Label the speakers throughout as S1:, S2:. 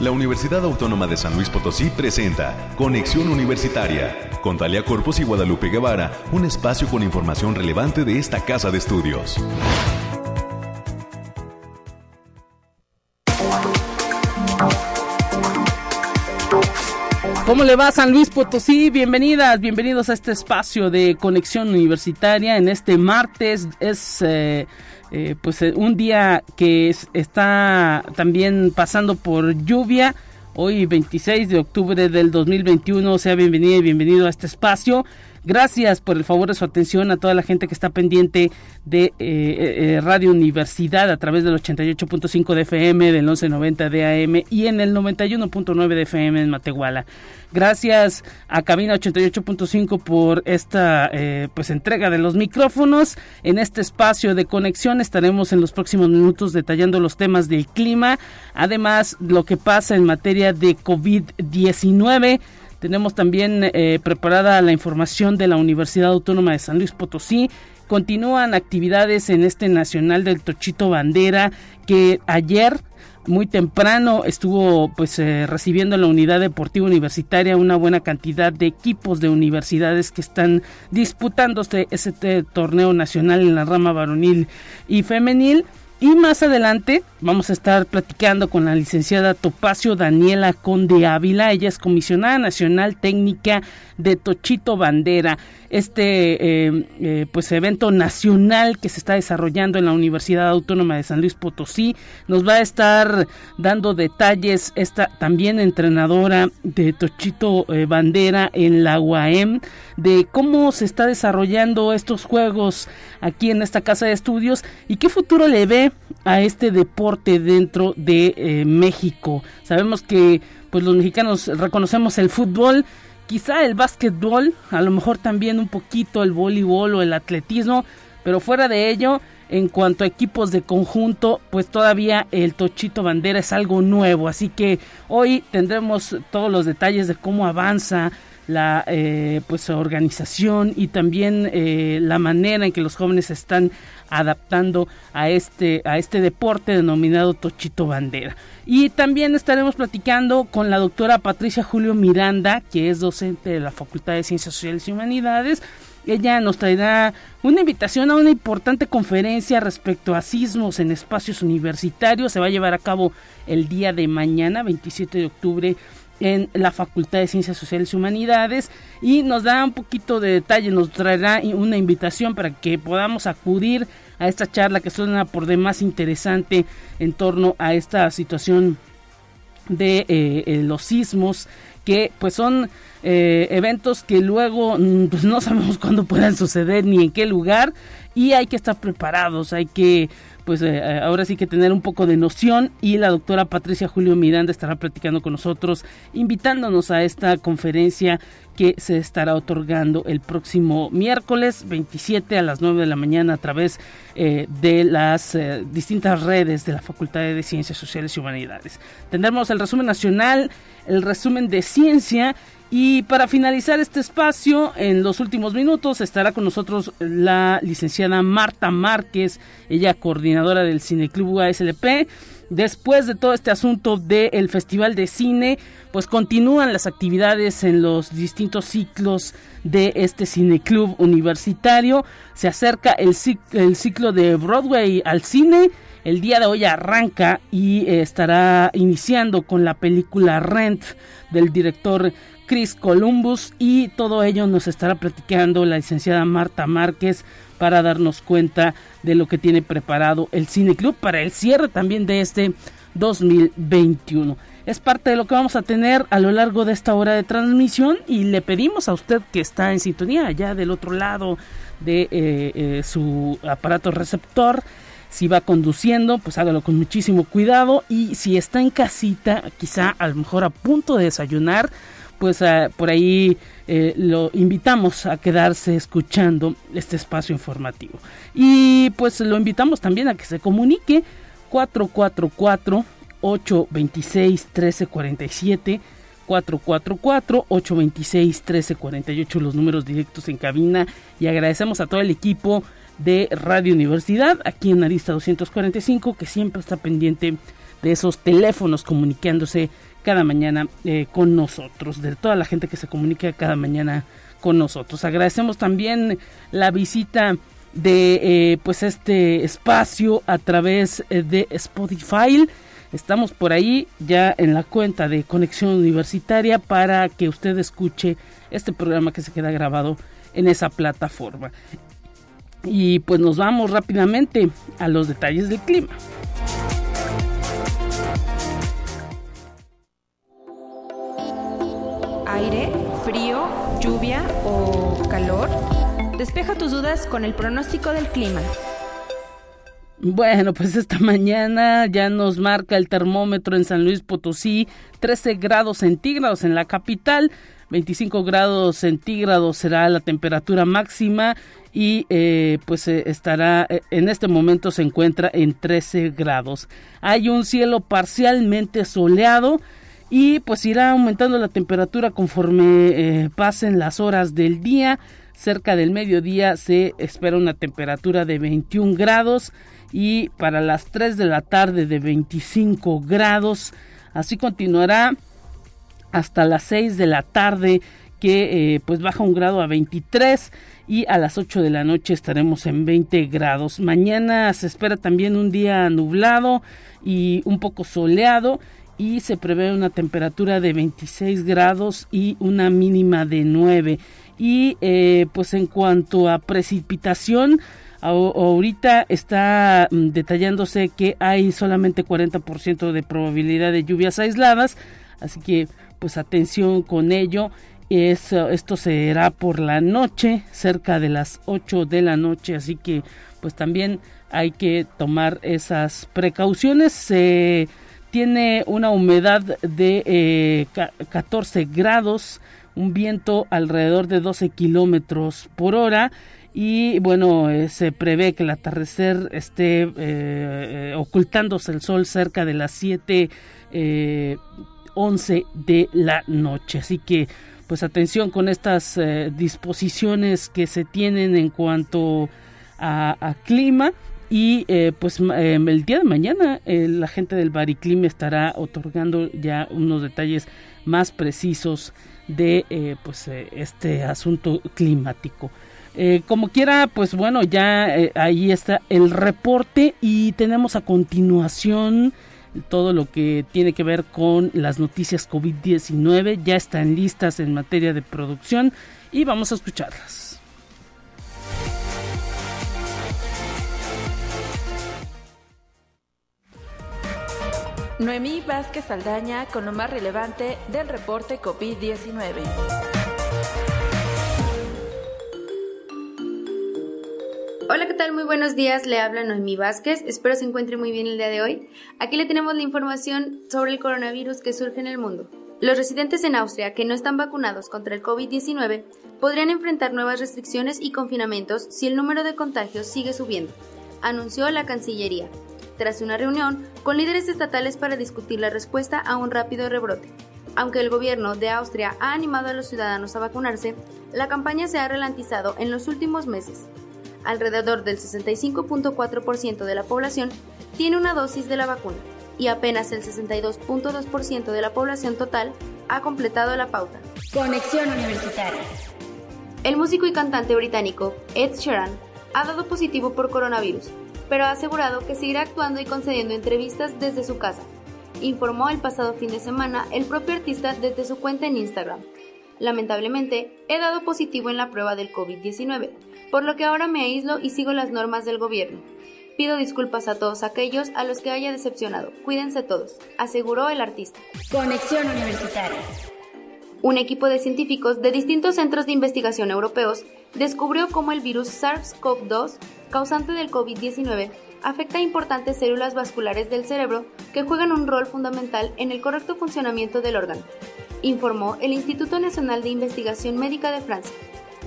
S1: La Universidad Autónoma de San Luis Potosí presenta Conexión Universitaria con Talia Corpus y Guadalupe Guevara, un espacio con información relevante de esta casa de estudios.
S2: ¿Cómo le va San Luis Potosí? Bienvenidas, bienvenidos a este espacio de conexión universitaria. En este martes es eh, eh, pues eh, un día que está también pasando por lluvia. Hoy 26 de octubre del 2021, sea bienvenido y bienvenido a este espacio. Gracias por el favor de su atención a toda la gente que está pendiente de eh, eh, eh, Radio Universidad a través del 88.5 de FM, del 1190 de AM y en el 91.9 de FM en Matehuala. Gracias a Cabina 88.5 por esta pues entrega de los micrófonos. En este espacio de conexión estaremos en los próximos minutos detallando los temas del clima, además lo que pasa en materia de COVID-19 tenemos también eh, preparada la información de la Universidad Autónoma de San Luis Potosí. Continúan actividades en este Nacional del Tochito Bandera que ayer muy temprano estuvo pues eh, recibiendo en la unidad deportiva universitaria una buena cantidad de equipos de universidades que están disputando este, este torneo nacional en la rama varonil y femenil y más adelante vamos a estar platicando con la licenciada Topacio Daniela Conde Ávila. Ella es comisionada nacional técnica de Tochito Bandera, este eh, eh, pues evento nacional que se está desarrollando en la Universidad Autónoma de San Luis Potosí. Nos va a estar dando detalles esta también entrenadora de Tochito eh, Bandera en la UAM de cómo se está desarrollando estos juegos aquí en esta casa de estudios y qué futuro le ve a este deporte dentro de México. Sabemos que pues los mexicanos reconocemos el fútbol quizá el básquetbol, a lo mejor también un poquito el voleibol o el atletismo, pero fuera de ello, en cuanto a equipos de conjunto, pues todavía el Tochito Bandera es algo nuevo, así que hoy tendremos todos los detalles de cómo avanza la eh, pues organización y también eh, la manera en que los jóvenes se están adaptando a este a este deporte denominado Tochito Bandera. Y también estaremos platicando con la doctora Patricia Julio Miranda, que es docente de la Facultad de Ciencias Sociales y Humanidades. Ella nos traerá una invitación a una importante conferencia respecto a sismos en espacios universitarios. Se va a llevar a cabo el día de mañana, 27 de octubre, en la Facultad de Ciencias Sociales y Humanidades y nos da un poquito de detalle, nos traerá una invitación para que podamos acudir a esta charla que suena por demás interesante en torno a esta situación de eh, eh, los sismos que pues son eh, eventos que luego mm, pues no sabemos cuándo puedan suceder ni en qué lugar y hay que estar preparados, hay que pues eh, eh, ahora sí que tener un poco de noción y la doctora Patricia Julio Miranda estará platicando con nosotros, invitándonos a esta conferencia que se estará otorgando el próximo miércoles 27 a las 9 de la mañana a través eh, de las distintas redes de la Facultad de Ciencias Sociales y Humanidades. Tendremos el resumen nacional, el resumen de ciencia y para finalizar este espacio, en los últimos minutos estará con nosotros la licenciada Marta Márquez, ella coordinadora del Cineclub UASLP. Después de todo este asunto del Festival de Cine, pues continúan las actividades en los distintos ciclos de este cineclub universitario. Se acerca el, el ciclo de Broadway al cine. El día de hoy arranca y estará iniciando con la película Rent del director Chris Columbus y todo ello nos estará platicando la licenciada Marta Márquez para darnos cuenta de lo que tiene preparado el Cine Club para el cierre también de este 2021. Es parte de lo que vamos a tener a lo largo de esta hora de transmisión y le pedimos a usted que está en sintonía allá del otro lado de eh, eh, su aparato receptor si va conduciendo, pues hágalo con muchísimo cuidado y si está en casita, quizá a lo mejor a punto de desayunar, pues por ahí eh, lo invitamos a quedarse escuchando este espacio informativo. Y pues lo invitamos también a que se comunique 444 826 1347 444 826 1348 los números directos en cabina y agradecemos a todo el equipo de Radio Universidad aquí en Arista 245 que siempre está pendiente de esos teléfonos comunicándose cada mañana eh, con nosotros, de toda la gente que se comunica cada mañana con nosotros. Agradecemos también la visita de eh, pues este espacio a través eh, de Spotify. Estamos por ahí ya en la cuenta de Conexión Universitaria para que usted escuche este programa que se queda grabado en esa plataforma. Y pues nos vamos rápidamente a los detalles del clima.
S3: Aire, frío, lluvia o calor. Despeja tus dudas con el pronóstico del clima.
S2: Bueno, pues esta mañana ya nos marca el termómetro en San Luis Potosí 13 grados centígrados en la capital, 25 grados centígrados será la temperatura máxima y eh, pues eh, estará eh, en este momento se encuentra en 13 grados. Hay un cielo parcialmente soleado y pues irá aumentando la temperatura conforme pasen las horas del día cerca del mediodía se espera una temperatura de 21 grados y para las 3 de la tarde de 25 grados. Así continuará hasta las 6 de la tarde que eh, pues baja un grado a 23 y a las 8 de la noche estaremos en 20 grados. Mañana se espera también un día nublado y un poco soleado y se prevé una temperatura de 26 grados y una mínima de 9. Y eh, pues en cuanto a precipitación, ahorita está mm, detallándose que hay solamente 40% de probabilidad de lluvias aisladas, así que pues atención con ello. esto será por la noche, cerca de las 8 de la noche, así que pues también hay que tomar esas precauciones. Tiene una humedad de 14 eh, grados un viento alrededor de 12 kilómetros por hora. Y bueno eh, se prevé que el atardecer esté eh, ocultándose el sol cerca de las 7 11 de la noche. Así que pues atención con estas disposiciones que se tienen en cuanto a, clima y pues el día de mañana la gente del Bariclim estará otorgando ya unos detalles más precisos de eh, pues eh, este asunto climático. Eh, como quiera, pues bueno, ya ahí está el reporte y tenemos a continuación todo lo que tiene que ver con las noticias COVID-19. Ya están listas en materia de producción y vamos a escucharlas.
S3: Noemí Vázquez Saldaña con lo más relevante del reporte COVID-19.
S4: Hola, ¿qué tal? Muy buenos días. Le habla Noemí Vázquez. Espero se encuentre muy bien el día de hoy. Aquí le tenemos la información sobre el coronavirus que surge en el mundo. Los residentes en Austria que no están vacunados contra el COVID-19 podrían enfrentar nuevas restricciones y confinamientos si el número de contagios sigue subiendo, anunció la Cancillería tras una reunión con líderes estatales para discutir la respuesta a un rápido rebrote. Aunque el gobierno de Austria ha animado a los ciudadanos a vacunarse, la campaña se ha ralentizado en los últimos meses. Alrededor del 65.4% de la población tiene una dosis de la vacuna y apenas el 62.2% de la población total ha completado la pauta.
S3: Conexión Universitaria.
S4: El músico y cantante británico Ed Sheeran ha dado positivo por coronavirus pero ha asegurado que seguirá actuando y concediendo entrevistas desde su casa, informó el pasado fin de semana el propio artista desde su cuenta en Instagram. Lamentablemente, he dado positivo en la prueba del COVID-19, por lo que ahora me aíslo y sigo las normas del gobierno. Pido disculpas a todos aquellos a los que haya decepcionado. Cuídense todos, aseguró el artista.
S3: Conexión Universitaria.
S4: Un equipo de científicos de distintos centros de investigación europeos descubrió cómo el virus SARS-CoV-2 causante del COVID-19, afecta a importantes células vasculares del cerebro que juegan un rol fundamental en el correcto funcionamiento del órgano, informó el Instituto Nacional de Investigación Médica de Francia.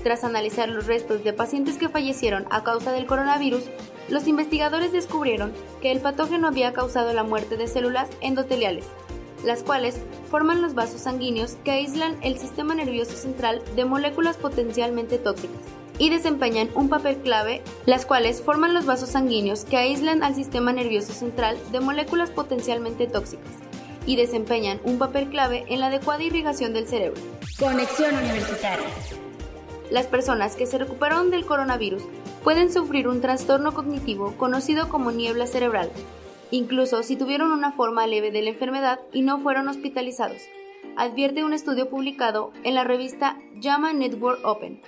S4: Tras analizar los restos de pacientes que fallecieron a causa del coronavirus, los investigadores descubrieron que el patógeno había causado la muerte de células endoteliales, las cuales forman los vasos sanguíneos que aíslan el sistema nervioso central de moléculas potencialmente tóxicas y desempeñan un papel clave, las cuales forman los vasos sanguíneos que aíslan al sistema nervioso central de moléculas potencialmente tóxicas y desempeñan un papel clave en la adecuada irrigación del cerebro.
S3: Conexión Universitaria.
S4: Las personas que se recuperaron del coronavirus pueden sufrir un trastorno cognitivo conocido como niebla cerebral, incluso si tuvieron una forma leve de la enfermedad y no fueron hospitalizados, advierte un estudio publicado en la revista JAMA Network Open.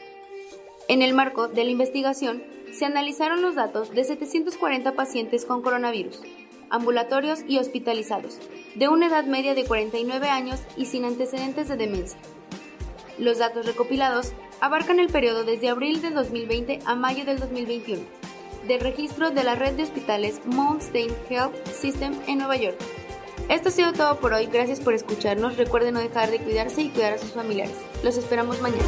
S4: En el marco de la investigación, se analizaron los datos de 740 pacientes con coronavirus, ambulatorios y hospitalizados, de una edad media de 49 años y sin antecedentes de demencia. Los datos recopilados abarcan el periodo desde abril de 2020 a mayo del 2021, del registro de la red de hospitales Mount Stain Health System en Nueva York. Esto ha sido todo por hoy, gracias por escucharnos, recuerden no dejar de cuidarse y cuidar a sus familiares. Los esperamos mañana.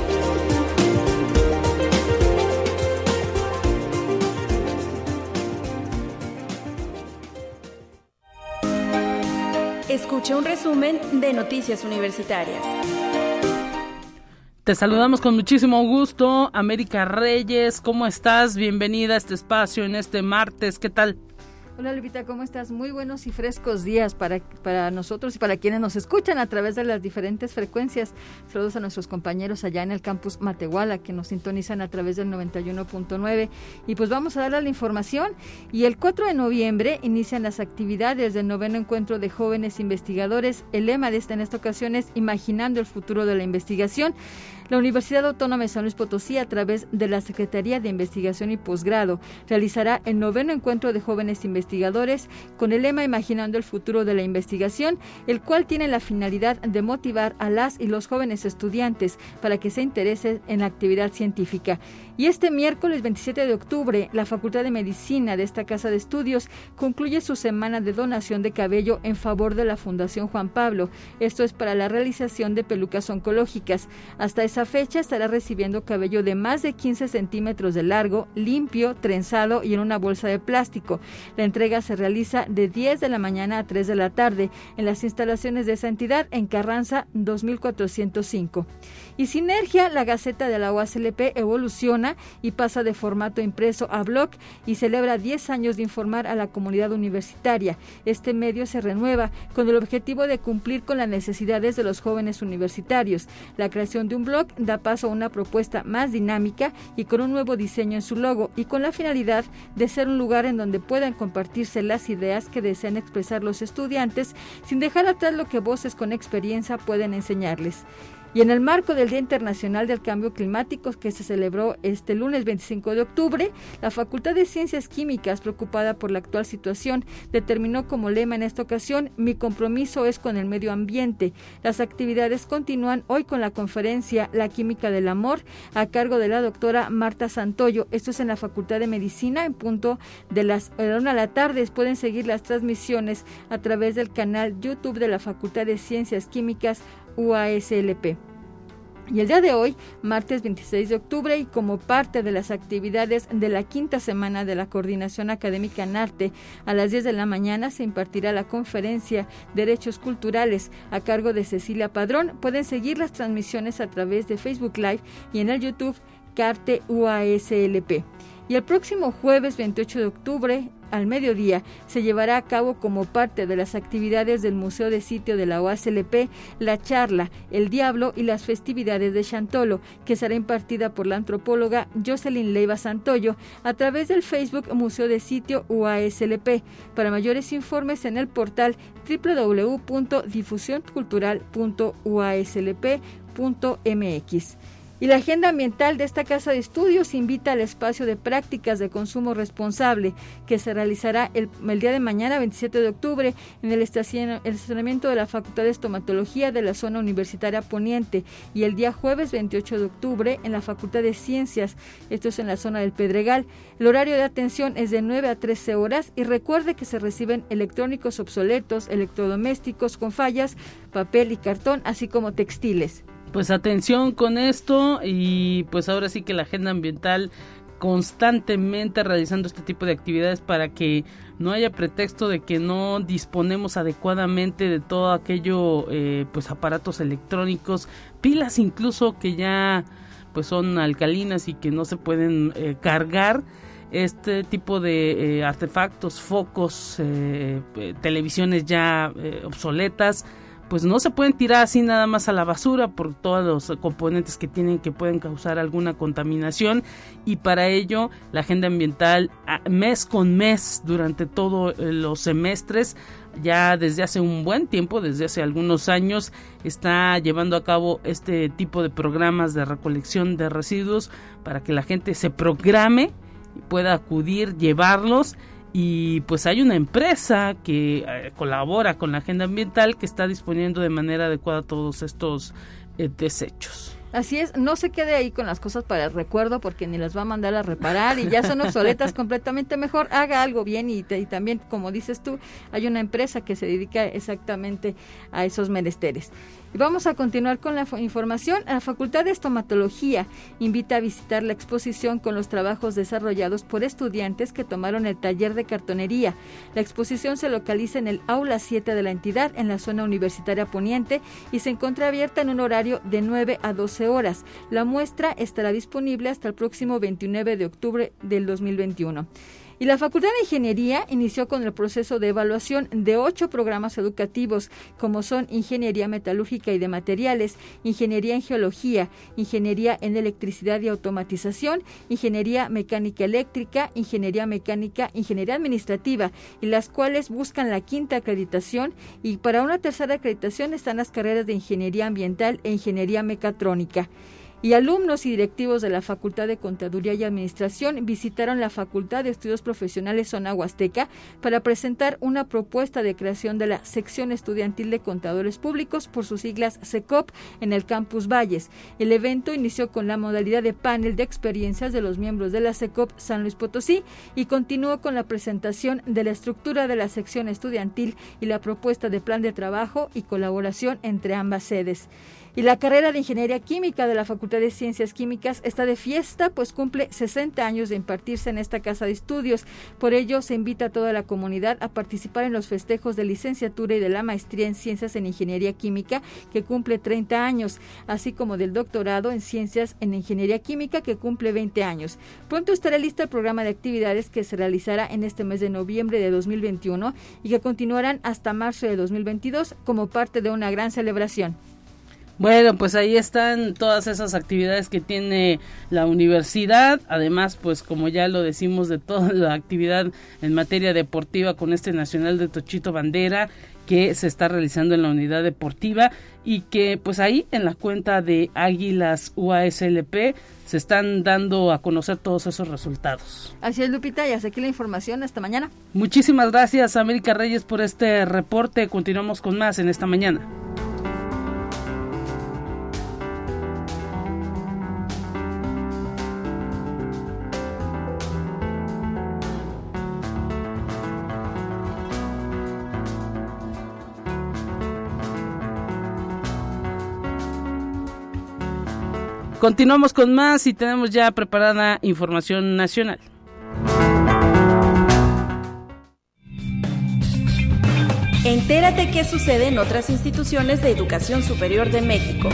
S3: Escuche un resumen de Noticias Universitarias.
S2: Te saludamos con muchísimo gusto, América Reyes, ¿cómo estás? Bienvenida a este espacio en este martes, ¿qué tal?
S5: Hola Lupita, ¿cómo estás? Muy buenos y frescos días para, para nosotros y para quienes nos escuchan a través de las diferentes frecuencias. Saludos a nuestros compañeros allá en el campus Matehuala que nos sintonizan a través del 91.9 y pues vamos a darle la información y el 4 de noviembre inician las actividades del noveno encuentro de jóvenes investigadores. El lema de esta en esta ocasión es Imaginando el futuro de la investigación. La Universidad Autónoma de San Luis Potosí, a través de la Secretaría de Investigación y Posgrado, realizará el noveno encuentro de jóvenes investigadores con el lema Imaginando el futuro de la investigación, el cual tiene la finalidad de motivar a las y los jóvenes estudiantes para que se interesen en la actividad científica. Y este miércoles 27 de octubre, la Facultad de Medicina de esta Casa de Estudios concluye su semana de donación de cabello en favor de la Fundación Juan Pablo. Esto es para la realización de pelucas oncológicas. Hasta esa fecha estará recibiendo cabello de más de 15 centímetros de largo, limpio, trenzado y en una bolsa de plástico. La entrega se realiza de 10 de la mañana a 3 de la tarde en las instalaciones de esa entidad en Carranza 2405. Y Sinergia, la Gaceta de la UASLP, evoluciona y pasa de formato impreso a blog y celebra 10 años de informar a la comunidad universitaria. Este medio se renueva con el objetivo de cumplir con las necesidades de los jóvenes universitarios. La creación de un blog da paso a una propuesta más dinámica y con un nuevo diseño en su logo y con la finalidad de ser un lugar en donde puedan compartirse las ideas que desean expresar los estudiantes sin dejar atrás lo que voces con experiencia pueden enseñarles. Y en el marco del Día Internacional del Cambio Climático que se celebró este lunes 25 de octubre, la Facultad de Ciencias Químicas, preocupada por la actual situación, determinó como lema en esta ocasión, mi compromiso es con el medio ambiente. Las actividades continúan hoy con la conferencia La Química del Amor a cargo de la doctora Marta Santoyo. Esto es en la Facultad de Medicina en punto de las 1 a la tarde. Pueden seguir las transmisiones a través del canal YouTube de la Facultad de Ciencias Químicas UASLP. Y el día de hoy, martes 26 de octubre, y como parte de las actividades de la quinta semana de la Coordinación Académica en Arte, a las 10 de la mañana se impartirá la conferencia Derechos Culturales a cargo de Cecilia Padrón. Pueden seguir las transmisiones a través de Facebook Live y en el YouTube Carte UASLP. Y el próximo jueves 28 de octubre, al mediodía, se llevará a cabo como parte de las actividades del Museo de Sitio de la OASLP la charla El Diablo y las festividades de Chantolo, que será impartida por la antropóloga Jocelyn Leiva Santoyo a través del Facebook Museo de Sitio UASLP. Para mayores informes en el portal www.difusioncultural.uaslp.mx. Y la agenda ambiental de esta casa de estudios invita al espacio de prácticas de consumo responsable que se realizará el, día de mañana, 27 de octubre, en el estacionamiento de la Facultad de Estomatología de la zona universitaria Poniente y el día jueves 28 de octubre en la Facultad de Ciencias, esto es en la zona del Pedregal. El horario de atención es de 9 a 13 horas y recuerde que se reciben electrónicos obsoletos, electrodomésticos con fallas, papel y cartón, así como textiles
S2: pues atención con esto y pues ahora sí que la agenda ambiental constantemente realizando este tipo de actividades para que no haya pretexto de que no disponemos adecuadamente de todo aquello eh, pues aparatos electrónicos pilas incluso que ya pues son alcalinas y que no se pueden eh, cargar. Este tipo de eh, artefactos, focos, televisiones ya obsoletas, pues no se pueden tirar así nada más a la basura por todos los componentes que tienen que pueden causar alguna contaminación. Y para ello la agenda ambiental mes con mes durante todos los semestres ya desde hace un buen tiempo, desde hace algunos años, está llevando a cabo este tipo de programas de recolección de residuos para que la gente se programe y pueda acudir, llevarlos y pues hay una empresa que eh, colabora con la agenda ambiental que está disponiendo de manera adecuada todos estos eh, desechos.
S5: Así es, no se quede ahí con las cosas para el recuerdo porque ni las va a mandar a reparar y ya son obsoletas completamente. Mejor haga algo bien y, y, también, como dices tú, hay una empresa que se dedica exactamente a esos menesteres. Y vamos a continuar con la información. La Facultad de Estomatología invita a visitar la exposición con los trabajos desarrollados por estudiantes que tomaron el taller de cartonería. La exposición se localiza en el aula 7 de la entidad, en la zona universitaria poniente, y se encuentra abierta en un horario de 9 a 12 horas. La muestra estará disponible hasta el próximo 29 de octubre del 2021. Y la Facultad de Ingeniería inició con el proceso de evaluación de ocho programas educativos, como son Ingeniería Metalúrgica y de Materiales, Ingeniería en Geología, Ingeniería en Electricidad y Automatización, Ingeniería Mecánica Eléctrica, Ingeniería Mecánica, Ingeniería Administrativa, y las cuales buscan la quinta acreditación. Y para una tercera acreditación están las carreras de Ingeniería Ambiental e Ingeniería Mecatrónica y alumnos y directivos de la Facultad de Contaduría y Administración visitaron la Facultad de Estudios Profesionales Zona Huasteca para presentar una propuesta de creación de la sección estudiantil de contadores públicos por sus siglas SECOP en el campus Valles. El evento inició con la modalidad de panel de experiencias de los miembros de la SECOP San Luis Potosí y continuó con la presentación de la estructura de la sección estudiantil y la propuesta de plan de trabajo y colaboración entre ambas sedes. Y la carrera de Ingeniería Química de la Facultad de Ciencias Químicas está de fiesta, pues cumple 60 años de impartirse en esta casa de estudios. Por ello, se invita a toda la comunidad a participar en los festejos de licenciatura y de la maestría en Ciencias en Ingeniería Química, que cumple 30 años, así como del doctorado en Ciencias en Ingeniería Química, que cumple 20 años. Pronto estará listo el programa de actividades que se realizará en este mes de noviembre de 2021 y que continuarán hasta marzo de 2022 como parte de una gran celebración.
S2: Bueno, pues ahí están todas esas actividades que tiene la universidad. Además, pues como ya lo decimos de toda la actividad en materia deportiva con este Nacional de Tochito Bandera que se está realizando en la unidad deportiva y que pues ahí en la cuenta de Águilas UASLP se están dando a conocer todos esos resultados.
S5: Así es, Lupita, y hasta aquí la información. Hasta mañana.
S2: Muchísimas gracias, América Reyes, por este reporte. Continuamos con más en esta mañana. Continuamos con más y tenemos ya preparada información nacional.
S6: Entérate qué sucede en otras instituciones de educación superior de México.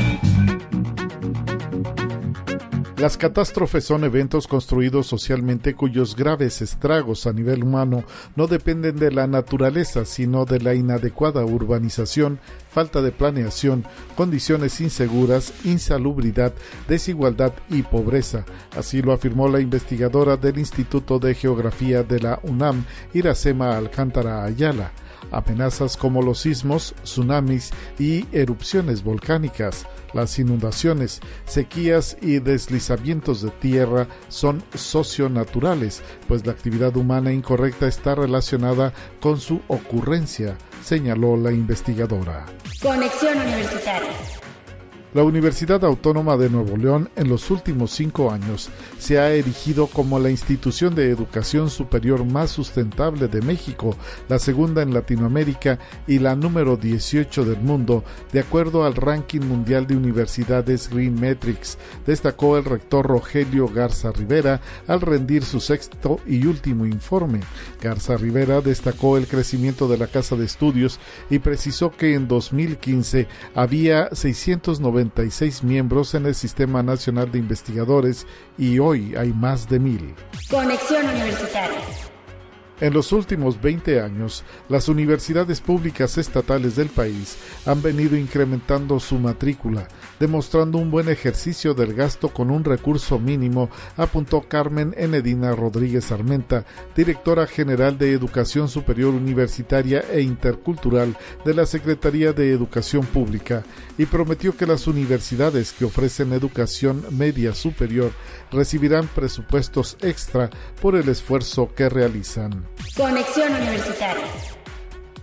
S7: Las catástrofes son eventos construidos socialmente cuyos graves estragos a nivel humano no dependen de la naturaleza, sino de la inadecuada urbanización, falta de planeación, condiciones inseguras, insalubridad, desigualdad y pobreza. Así lo afirmó la investigadora del Instituto de Geografía de la UNAM, Iracema Alcántara Ayala. Amenazas como los sismos, tsunamis y erupciones volcánicas las inundaciones, sequías y deslizamientos de tierra son socionaturales, pues la actividad humana incorrecta está relacionada con su ocurrencia, señaló la investigadora.
S6: Conexión Universitaria.
S7: La Universidad Autónoma de Nuevo León en los últimos cinco años se ha erigido como la institución de educación superior más sustentable de México, la segunda en Latinoamérica y la número 18 del mundo, de acuerdo al ranking mundial de universidades Green Metrics, destacó el rector Rogelio Garza Rivera al rendir su sexto y último informe. Garza Rivera destacó el crecimiento de la casa de estudios y precisó que en 2015 había 690 96 miembros en el Sistema Nacional de Investigadores y hoy hay más de mil.
S6: Conexión Universitaria.
S7: En los últimos 20 años, las universidades públicas estatales del país han venido incrementando su matrícula, demostrando un buen ejercicio del gasto con un recurso mínimo, apuntó Carmen Enedina Rodríguez Armenta, directora general de Educación Superior Universitaria e Intercultural de la Secretaría de Educación Pública, y prometió que las universidades que ofrecen educación media superior recibirán presupuestos extra por el esfuerzo que realizan.
S6: Conexión Universitaria.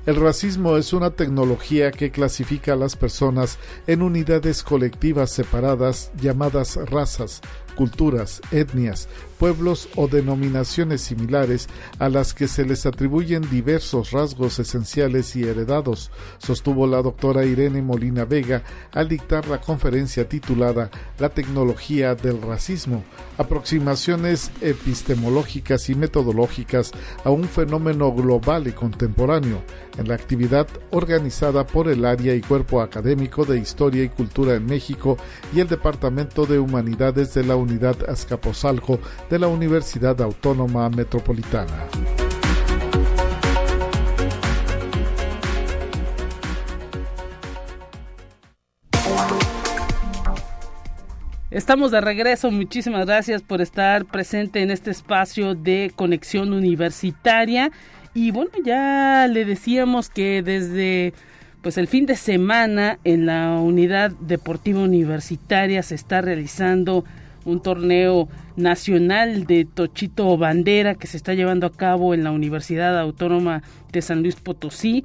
S7: El racismo es una tecnología que clasifica a las personas en unidades colectivas separadas llamadas razas, culturas, etnias, pueblos o denominaciones similares a las que se les atribuyen diversos rasgos esenciales y heredados, sostuvo la doctora Irene Molina Vega al dictar la conferencia titulada La tecnología del racismo, aproximaciones epistemológicas y metodológicas a un fenómeno global y contemporáneo, en la actividad organizada por el área y cuerpo académico de Historia y Cultura en México y el Departamento de Humanidades de la Unidad Azcapotzalco de la Universidad Autónoma Metropolitana.
S2: Estamos de regreso, muchísimas gracias por estar presente en este espacio de conexión universitaria. Y bueno, ya le decíamos que desde pues el fin de semana en la unidad deportiva universitaria se está realizando un torneo nacional de Tochito Bandera que se está llevando a cabo en la Universidad Autónoma de San Luis Potosí.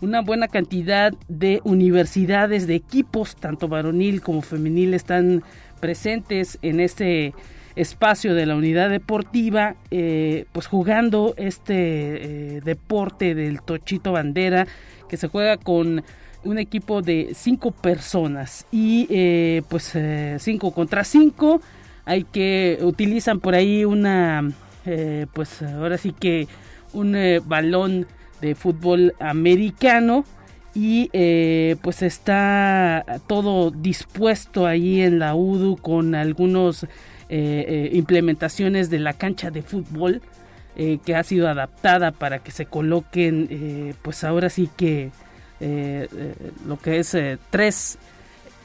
S2: Una buena cantidad de universidades, de equipos, tanto varonil como femenil, están presentes en este espacio de la unidad deportiva, eh, pues jugando este eh, deporte del Tochito Bandera que se juega con un equipo de cinco personas y eh, pues cinco contra cinco hay que utilizan por ahí una pues ahora sí que un balón de fútbol americano y eh, pues está todo dispuesto ahí en la UDU con algunos eh, eh, implementaciones de la cancha de fútbol que ha sido adaptada para que se coloquen pues ahora sí que lo que es tres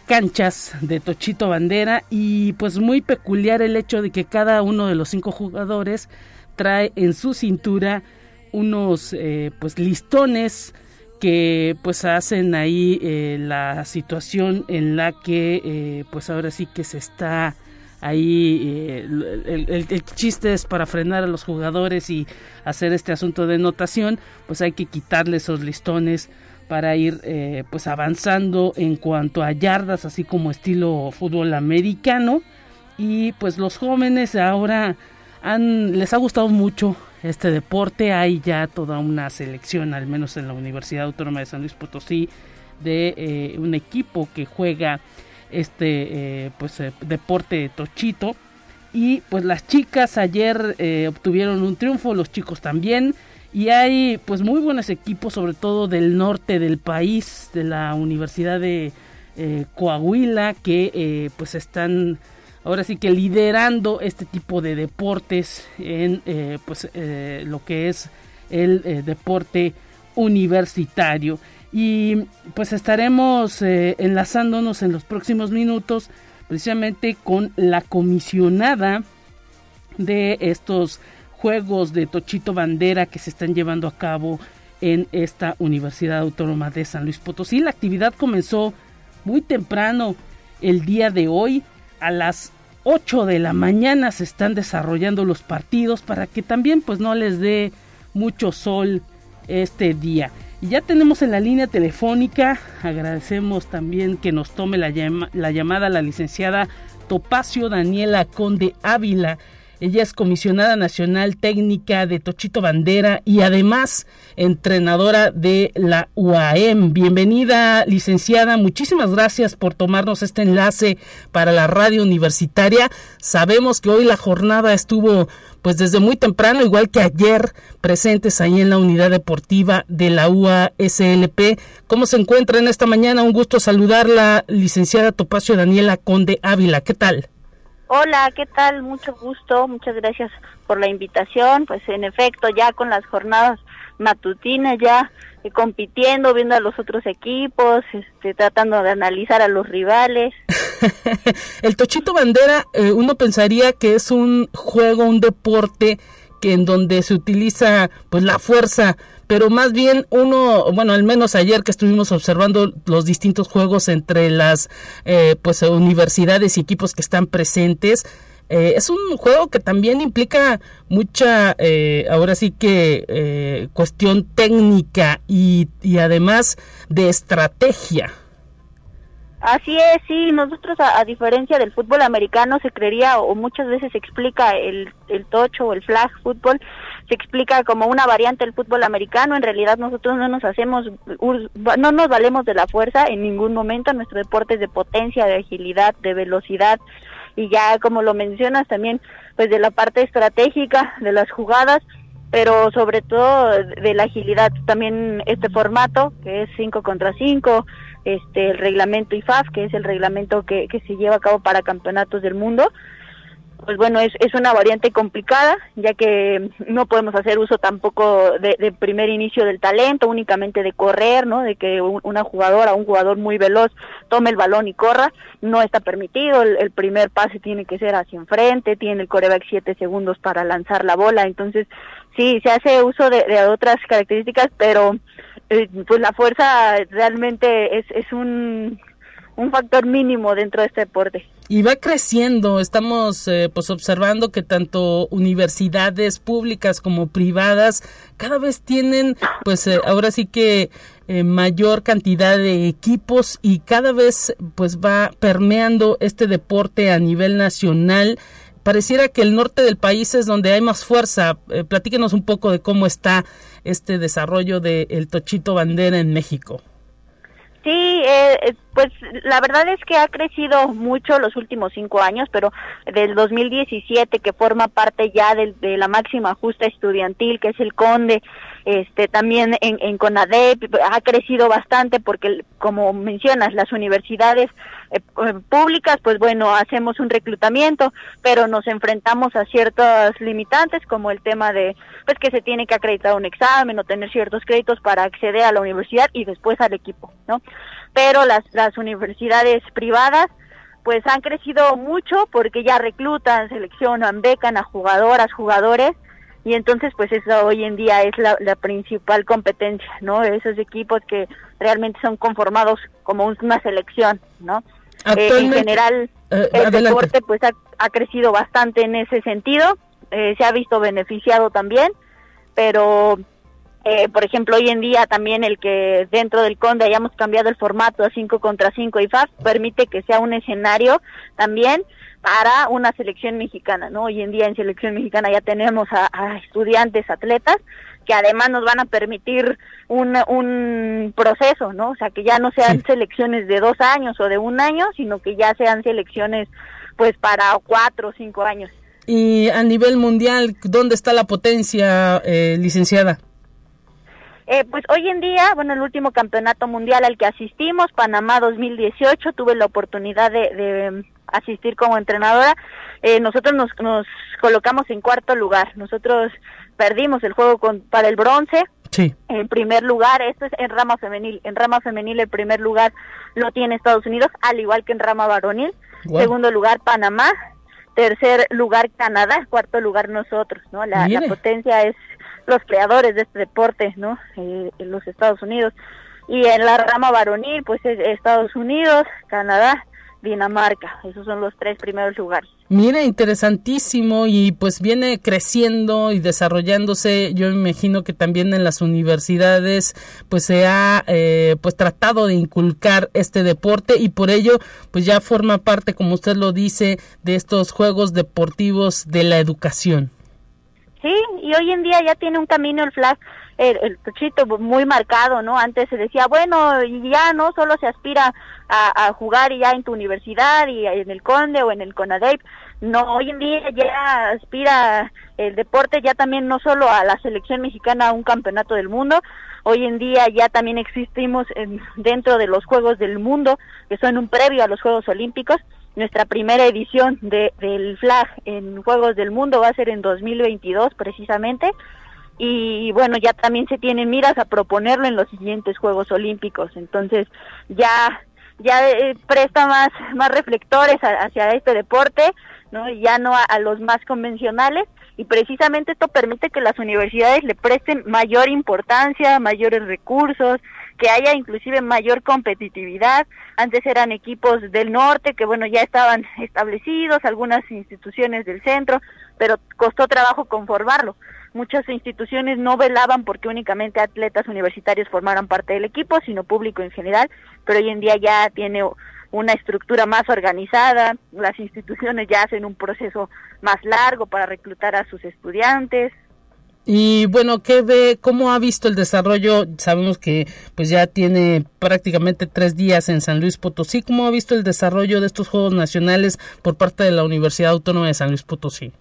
S2: canchas de Tochito Bandera y pues muy peculiar el hecho de que cada uno de los cinco jugadores trae en su cintura unos pues listones que pues hacen ahí eh, la situación en la que eh, pues ahora sí que se está ahí eh, el, chiste es para frenar a los jugadores y hacer este asunto de notación pues hay que quitarle esos listones para ir pues avanzando en cuanto a yardas así como estilo fútbol americano y pues los jóvenes ahora han les ha gustado mucho este deporte. Hay ya toda una selección, al menos en la Universidad Autónoma de San Luis Potosí, de eh, un equipo que juega este eh, pues eh, deporte tochito. Y pues las chicas ayer obtuvieron un triunfo, los chicos también. Y hay pues muy buenos equipos, sobre todo del norte del país, de la Universidad de Coahuila, que pues están ahora sí que liderando este tipo de deportes en eh, pues eh, lo que es el eh, deporte universitario. Y pues estaremos enlazándonos en los próximos minutos precisamente con la comisionada de estos juegos de Tochito Bandera que se están llevando a cabo en esta Universidad Autónoma de San Luis Potosí. La actividad comenzó muy temprano el día de hoy a las 8 de la mañana se están desarrollando los partidos para que también pues no les dé mucho sol este día. Y ya tenemos en la línea telefónica, agradecemos también que nos tome la, la llamada la licenciada Topacio Daniela Conde Ávila. Ella es comisionada nacional técnica de Tochito Bandera y además entrenadora de la UAM. Bienvenida, licenciada. Muchísimas gracias por tomarnos este enlace para la radio universitaria. Sabemos que hoy la jornada estuvo pues desde muy temprano, igual que ayer, presentes ahí en la unidad deportiva de la UASLP. ¿Cómo se encuentra en esta mañana? Un gusto saludarla, licenciada Topacio Daniela Conde Ávila. ¿Qué tal?
S8: Hola, ¿qué tal? Mucho gusto, muchas gracias por la invitación. Pues en efecto, ya con las jornadas matutinas, ya eh, compitiendo, viendo a los otros equipos, este, tratando de analizar a los rivales.
S2: el Tochito Bandera, eh, uno pensaría que es un juego, un deporte que en donde se utiliza pues la fuerza, pero más bien uno, bueno, al menos ayer que estuvimos observando los distintos juegos entre las eh, pues universidades y equipos que están presentes, eh, es un juego que también implica mucha, eh, ahora sí que eh, cuestión técnica y, además de estrategia.
S8: Así es, sí, nosotros a, diferencia del fútbol americano se creería o muchas veces se explica el, el tocho o el flag fútbol, se explica como una variante del fútbol americano, en realidad nosotros no nos hacemos, no nos valemos de la fuerza en ningún momento, nuestro deporte es de potencia, de agilidad, de velocidad, y ya como lo mencionas también pues de la parte estratégica de las jugadas pero sobre todo de la agilidad también este formato que es 5 contra 5 este el reglamento IFAF que es el reglamento que, que se lleva a cabo para campeonatos del mundo pues bueno, es, es una variante complicada, ya que no podemos hacer uso tampoco de, primer inicio del talento, únicamente de correr, ¿no? De que una jugadora, un jugador muy veloz tome el balón y corra, no está permitido, el, primer pase tiene que ser hacia enfrente, tiene el coreback siete segundos para lanzar la bola, entonces sí, se hace uso de, de otras características, pero eh, pues la fuerza realmente es, es un un factor mínimo dentro de este deporte.
S2: Y va creciendo, estamos eh, pues observando que tanto universidades públicas como privadas cada vez tienen pues eh, ahora sí que eh, mayor cantidad de equipos y cada vez pues va permeando este deporte a nivel nacional pareciera que el norte del país es donde hay más fuerza. platíquenos un poco de cómo está este desarrollo del Tochito Bandera en México.
S8: Sí, eh, pues la verdad es que ha crecido mucho los últimos cinco años, pero del 2017 que forma parte ya de la máxima justa estudiantil, que es el Conde, este también en, en CONADEP ha crecido bastante porque como mencionas las universidades eh, eh, públicas pues bueno hacemos un reclutamiento pero nos enfrentamos a ciertos limitantes como el tema de pues que se tiene que acreditar un examen o tener ciertos créditos para acceder a la universidad y después al equipo no pero las las universidades privadas pues han crecido mucho porque ya reclutan, seleccionan, becan a jugadoras, jugadores y entonces pues eso hoy en día es la, principal competencia, ¿no? Esos equipos que realmente son conformados como una selección, ¿no? Eh, en general eh, el deporte pues ha, crecido bastante en ese sentido, eh, se ha visto beneficiado también, pero por ejemplo hoy en día también el que dentro del Conde hayamos cambiado el formato a 5 contra 5 y FAS permite que sea un escenario también para una selección mexicana, ¿no? Hoy en día en selección mexicana ya tenemos a, estudiantes, atletas, que además nos van a permitir un, un proceso, ¿no? O sea, que ya no sean selecciones de dos años o de un año, sino que ya sean selecciones pues para cuatro o cinco años.
S2: Y a nivel mundial, ¿dónde está la potencia, eh, licenciada?
S8: Eh, pues hoy en día, bueno, el último campeonato mundial al que asistimos, Panamá 2018, tuve la oportunidad de asistir como entrenadora, eh, nosotros nos, nos colocamos en cuarto lugar. Nosotros perdimos el juego con, para el bronce.
S2: Sí.
S8: En primer lugar, esto es en rama femenil. En rama femenil el primer lugar lo tiene Estados Unidos, al igual que en rama varonil. Segundo lugar Panamá. Tercer lugar Canadá. Cuarto lugar nosotros, ¿no? La, potencia es los creadores de este deporte, ¿no? Eh, en los Estados Unidos. Y en la rama varonil, pues es Estados Unidos, Canadá, Dinamarca. Esos son los tres primeros lugares.
S2: Mira, interesantísimo y pues viene creciendo y desarrollándose. Yo imagino que también en las universidades pues se ha eh, pues tratado de inculcar este deporte y por ello pues ya forma parte, como usted lo dice, de estos juegos deportivos de la educación.
S8: Sí, y hoy en día ya tiene un camino el flag el, el muy marcado, ¿no? Antes se decía, bueno, ya no solo se aspira a, a, jugar ya en tu universidad y en el Conde o en el CONADEIP, no, hoy en día ya aspira el deporte ya también no solo a la selección mexicana a un campeonato del mundo, hoy en día ya también existimos en, dentro de los Juegos del Mundo, que son un previo a los Juegos Olímpicos, nuestra primera edición de, del flag en Juegos del Mundo va a ser en 2022 precisamente. Y bueno, ya también se tienen miras a proponerlo en los siguientes Juegos Olímpicos, entonces ya ya eh, presta más más reflectores a, hacia este deporte, ¿no? Ya no a, a, los más convencionales y precisamente esto permite que las universidades le presten mayor importancia, mayores recursos, que haya inclusive mayor competitividad. Antes eran equipos del norte que bueno, ya estaban establecidos, algunas instituciones del centro, pero costó trabajo conformarlo muchas instituciones no velaban porque únicamente atletas universitarios formaran parte del equipo, sino público en general, pero hoy en día ya tiene una estructura más organizada, las instituciones ya hacen un proceso más largo para reclutar a sus estudiantes.
S2: Y bueno, ¿qué ve, cómo ha visto el desarrollo? Sabemos que pues ya tiene prácticamente tres días en San Luis Potosí. ¿Cómo ha visto el desarrollo de estos Juegos Nacionales por parte de la Universidad Autónoma de San Luis Potosí?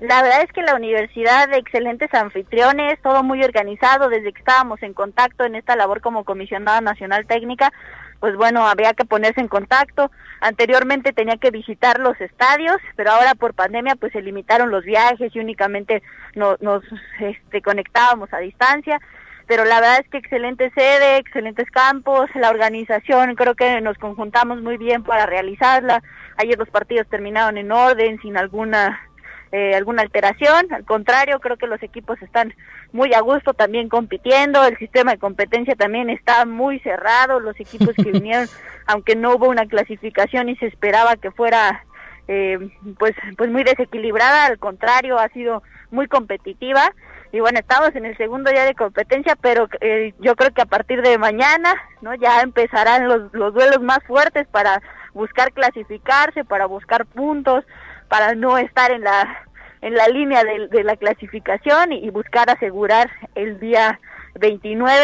S8: La verdad es que la universidad excelentes anfitriones, todo muy organizado desde que estábamos en contacto en esta labor como comisionada nacional técnica, pues bueno, había que ponerse en contacto. Anteriormente tenía que visitar los estadios, pero ahora por pandemia pues se limitaron los viajes y únicamente nos, nos este, conectábamos a distancia. Pero la verdad es que excelente sede, excelentes campos, la organización, creo que nos conjuntamos muy bien para realizarla. Ayer los partidos terminaron en orden, sin alguna eh, alguna alteración, al contrario, creo que los equipos están muy a gusto también compitiendo, el sistema de competencia también está muy cerrado, los equipos que vinieron, aunque no hubo una clasificación y se esperaba que fuera eh, pues pues muy desequilibrada, al contrario, ha sido muy competitiva. Y bueno, estamos en el segundo día de competencia, pero eh, yo creo que a partir de mañana, ¿no? Ya empezarán los, los duelos más fuertes para buscar clasificarse, para buscar puntos, para no estar en la en la línea de, de la clasificación y, buscar asegurar el día 29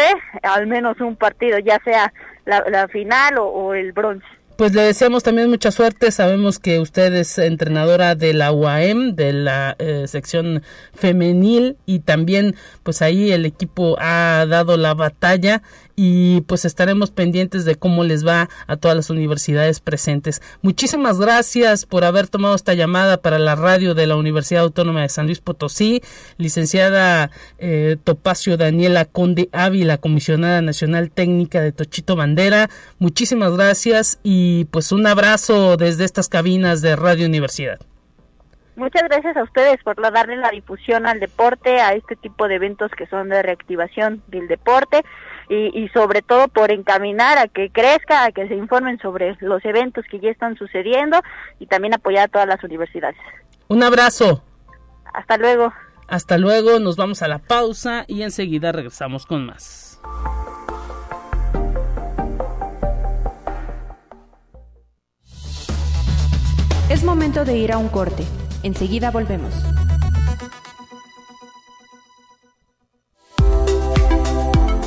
S8: al menos un partido, ya sea la, la final o, o el bronce.
S2: Pues le deseamos también mucha suerte. Sabemos que usted es entrenadora de la UAM, de la eh, sección femenil, y también, pues ahí el equipo ha dado la batalla y pues estaremos pendientes de cómo les va a todas las universidades presentes. Muchísimas gracias por haber tomado esta llamada para la radio de la Universidad Autónoma de San Luis Potosí, licenciada eh, Topacio Daniela Conde Ávila, comisionada nacional técnica de Tochito Bandera. Muchísimas gracias y pues un abrazo desde estas cabinas de Radio Universidad.
S8: Muchas gracias a ustedes por darle la difusión al deporte, a este tipo de eventos que son de reactivación del deporte y, y, sobre todo por encaminar a que crezca, a que se informen sobre los eventos que ya están sucediendo y también apoyar a todas las universidades.
S2: Un abrazo.
S8: Hasta luego.
S2: Hasta luego, nos vamos a la pausa y enseguida regresamos con más.
S3: Es momento de ir a un corte. Enseguida volvemos.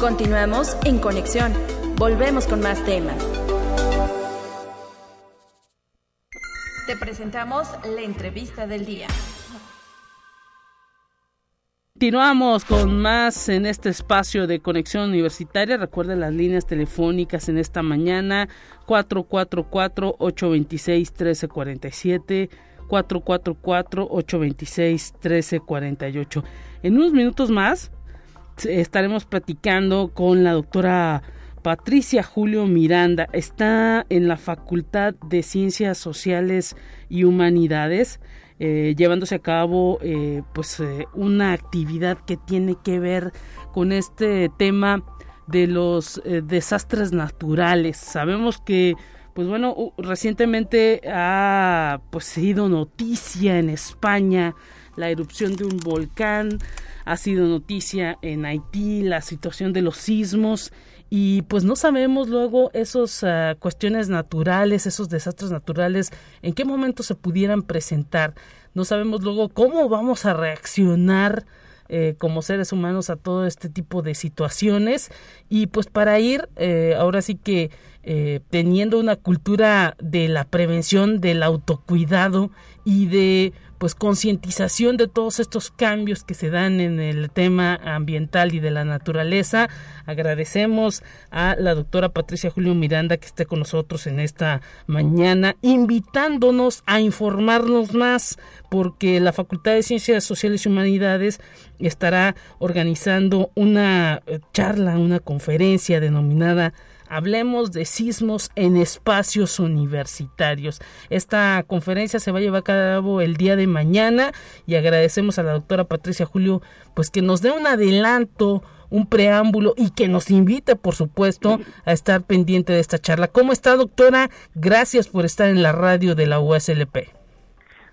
S6: Continuamos en conexión. Volvemos con más temas. Te presentamos la entrevista del día.
S2: Continuamos con más en este espacio de conexión universitaria. Recuerden las líneas telefónicas en esta mañana 444-826-1347, 444-826-1348. En unos minutos más estaremos platicando con la doctora Patricia Julio Miranda. Está en la Facultad de Ciencias Sociales y Humanidades. Eh, llevándose a cabo eh, pues eh, una actividad que tiene que ver con este tema de los desastres naturales sabemos que pues bueno, recientemente ha pues sido noticia en España la erupción de un volcán, ha sido noticia en Haití la situación de los sismos y pues no sabemos luego esas ah, cuestiones naturales, esos desastres naturales, en qué momento se pudieran presentar. No sabemos luego cómo vamos a reaccionar eh, como seres humanos a todo este tipo de situaciones y pues para ir eh, ahora sí que eh, teniendo una cultura de la prevención, del autocuidado y de pues concientización de todos estos cambios que se dan en el tema ambiental y de la naturaleza. Agradecemos a la doctora Patricia Julio Miranda que esté con nosotros en esta mañana, invitándonos a informarnos más, porque la Facultad de Ciencias Sociales y Humanidades estará organizando una eh, charla, una conferencia denominada Hablemos de sismos en espacios universitarios. Esta conferencia se va a llevar a cabo el día de mañana y agradecemos a la doctora Patricia Julio pues que nos dé un adelanto un preámbulo y que nos invite, por supuesto, a estar pendiente de esta charla. ¿Cómo está, doctora? Gracias por estar en la radio de la USLP.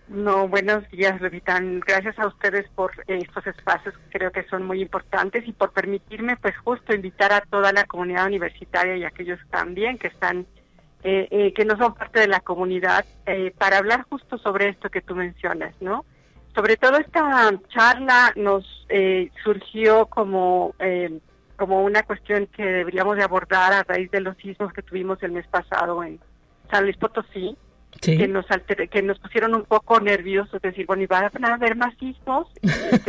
S9: No, buenos días, Revita. Gracias a ustedes por eh, estos espacios creo que son muy importantes y por permitirme, pues, justo invitar a toda la comunidad universitaria y a aquellos también que están, eh, eh, que no son parte de la comunidad, para hablar justo sobre esto que tú mencionas, ¿no? Sobre todo esta charla nos surgió como como una cuestión que deberíamos de abordar a raíz de los sismos que tuvimos el mes pasado en San Luis Potosí que nos que nos pusieron un poco nerviosos, decir, bueno, y van a haber más sismos,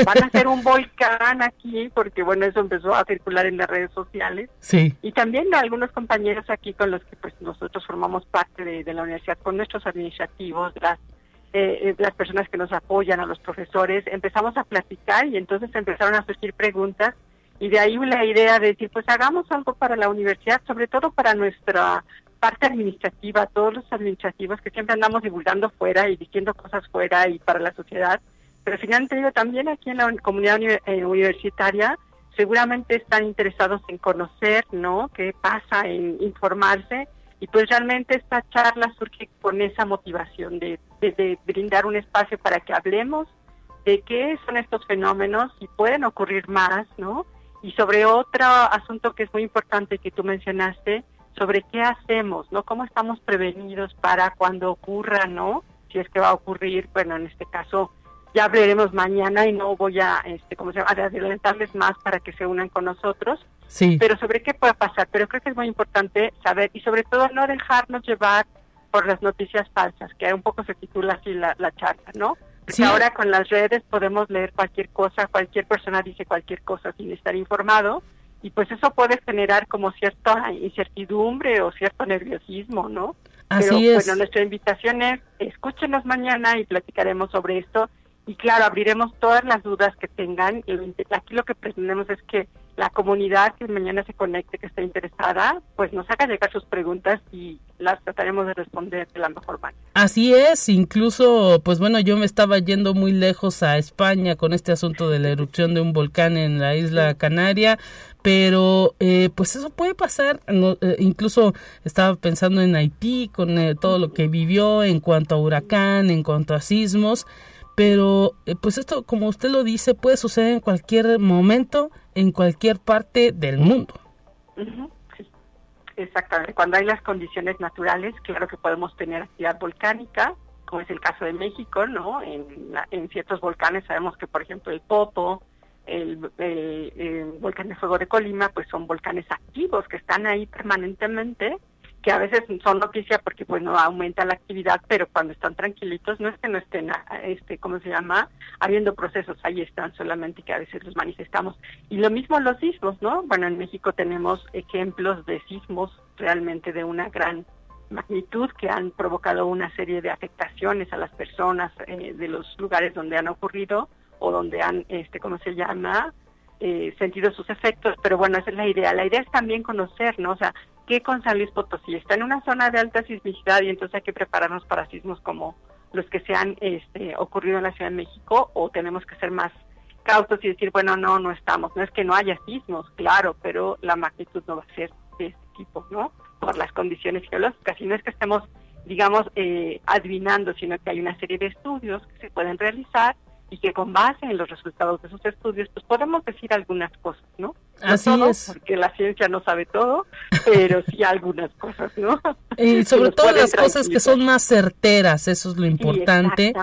S9: van a hacer un volcán aquí, porque bueno, eso empezó a circular en las redes sociales.
S2: Sí.
S9: Y también algunos compañeros aquí con los que pues nosotros formamos parte de, la universidad, con nuestros administrativos, las eh, eh, las personas que nos apoyan, a los profesores, empezamos a platicar y entonces empezaron a surgir preguntas y de ahí la idea de decir, pues hagamos algo para la universidad, sobre todo para nuestra parte administrativa, todos los administrativos que siempre andamos divulgando fuera y diciendo cosas fuera y para la sociedad, pero finalmente digo, también aquí en la comunidad eh, universitaria seguramente están interesados en conocer, ¿no? ¿Qué pasa? En informarse y pues realmente esta charla surge con esa motivación de, de brindar un espacio para que hablemos de qué son estos fenómenos y pueden ocurrir más, ¿no? Y sobre otro asunto que es muy importante que tú mencionaste, sobre qué hacemos, ¿no? Cómo estamos prevenidos para cuando ocurra, ¿no? Si es que va a ocurrir, bueno, en este caso ya hablaremos mañana y no voy a, este, ¿cómo se llama? adelantarles más para que se unan con nosotros.
S2: Sí.
S9: Pero sobre qué puede pasar, pero creo que es muy importante saber y sobre todo no dejarnos llevar por las noticias falsas, que un poco se titula así la, la charla, ¿no? Porque ahora con las redes podemos leer cualquier cosa, cualquier persona dice cualquier cosa sin estar informado y pues eso puede generar como cierta incertidumbre o cierto nerviosismo, ¿no?
S2: Así
S9: Pero
S2: es.
S9: bueno, nuestra invitación es escúchenos mañana y platicaremos sobre esto y claro, abriremos todas las dudas que tengan. Aquí lo que pretendemos es que la comunidad que mañana se conecte, que esté interesada, pues nos haga llegar sus preguntas y las trataremos de responder de la mejor manera.
S2: Así es, incluso, pues bueno, yo me estaba yendo muy lejos a España con este asunto de la erupción de un volcán en la isla Canaria, pero eh, pues eso puede pasar, eh, incluso estaba pensando en Haití con eh, todo lo que vivió en cuanto a huracán, en cuanto a sismos, pero pues esto, como usted lo dice, puede suceder en cualquier momento en cualquier parte del mundo.
S9: sí, exactamente. Cuando hay las condiciones naturales, claro que podemos tener actividad volcánica, como es el caso de México, ¿no? En, en ciertos volcanes sabemos que, por ejemplo, el Popo, el, volcán de fuego de Colima, pues son volcanes activos que están ahí permanentemente que a veces son noticia porque pues no aumenta la actividad, pero cuando están tranquilitos no es que no estén, este, ¿cómo se llama? Habiendo procesos, ahí están solamente que a veces los manifestamos. Y lo mismo los sismos, ¿no? Bueno, en México tenemos ejemplos de sismos realmente de una gran magnitud que han provocado una serie de afectaciones a las personas eh, de los lugares donde han ocurrido o donde han, este, ¿cómo se llama? Eh, sentido sus efectos, pero bueno, esa es la idea. La idea es también conocer, ¿no? O sea, ¿qué con San Luis Potosí? Está en una zona de alta sismicidad y entonces hay que prepararnos para sismos como los que se han este, ocurrido en la Ciudad de México o tenemos que ser más cautos y decir, bueno, no, no estamos. No es que no haya sismos, claro, pero la magnitud no va a ser de este tipo, ¿no? por las condiciones geológicas, y no es que estemos, digamos, eh, adivinando, sino que hay una serie de estudios que se pueden realizar y que con base en los resultados de esos estudios, pues podemos decir algunas cosas, ¿no?
S2: Así es.
S9: Porque la ciencia no sabe todo, pero sí algunas cosas, ¿no?
S2: Y sobre todo las cosas que son más certeras, eso es lo importante.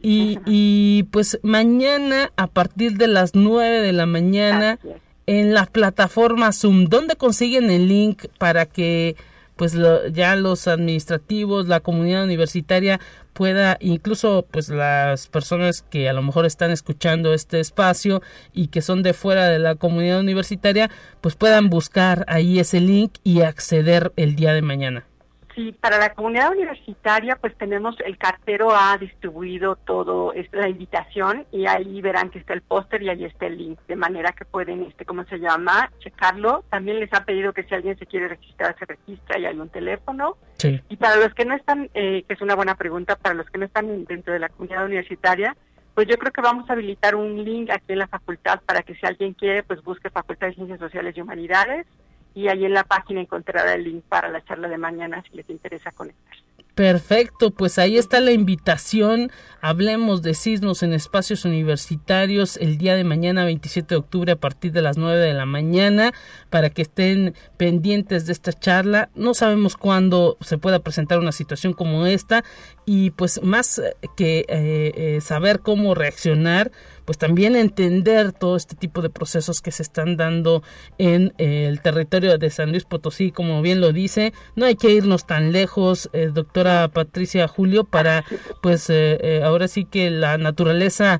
S2: y, y pues mañana a partir de las 9 de la mañana en la plataforma Zoom, ¿dónde consiguen el link para que pues ya los administrativos, la comunidad universitaria pueda, incluso pues las personas que a lo mejor están escuchando este espacio y que son de fuera de la comunidad universitaria, pues puedan buscar ahí ese link y acceder el día de mañana.
S9: Sí, para la comunidad universitaria, pues tenemos, el cartero ha distribuido todo, es la invitación y ahí verán que está el póster y ahí está el link, de manera que pueden, este, ¿cómo se llama? Checarlo. También les ha pedido que si alguien se quiere registrar, se registra y hay un teléfono.
S2: Sí.
S9: Y para los que no están, eh, que es una buena pregunta, para los que no están dentro de la comunidad universitaria, pues yo creo que vamos a habilitar un link aquí en la facultad para que si alguien quiere, pues busque Facultad de Ciencias Sociales y Humanidades y ahí en la página encontrará el link para la charla de mañana si les interesa conectarse.
S2: Perfecto, pues ahí está la invitación. Hablemos de sismos en espacios universitarios el día de mañana, 27 de octubre, a partir de las 9 de la mañana, para que estén pendientes de esta charla. No sabemos cuándo se pueda presentar una situación como esta y pues más que eh, eh, saber cómo reaccionar, pues también entender todo este tipo de procesos que se están dando en eh, el territorio de San Luis Potosí, como bien lo dice, no hay que irnos tan lejos, eh, doctora Patricia Julio, para pues eh, ahora sí que la naturaleza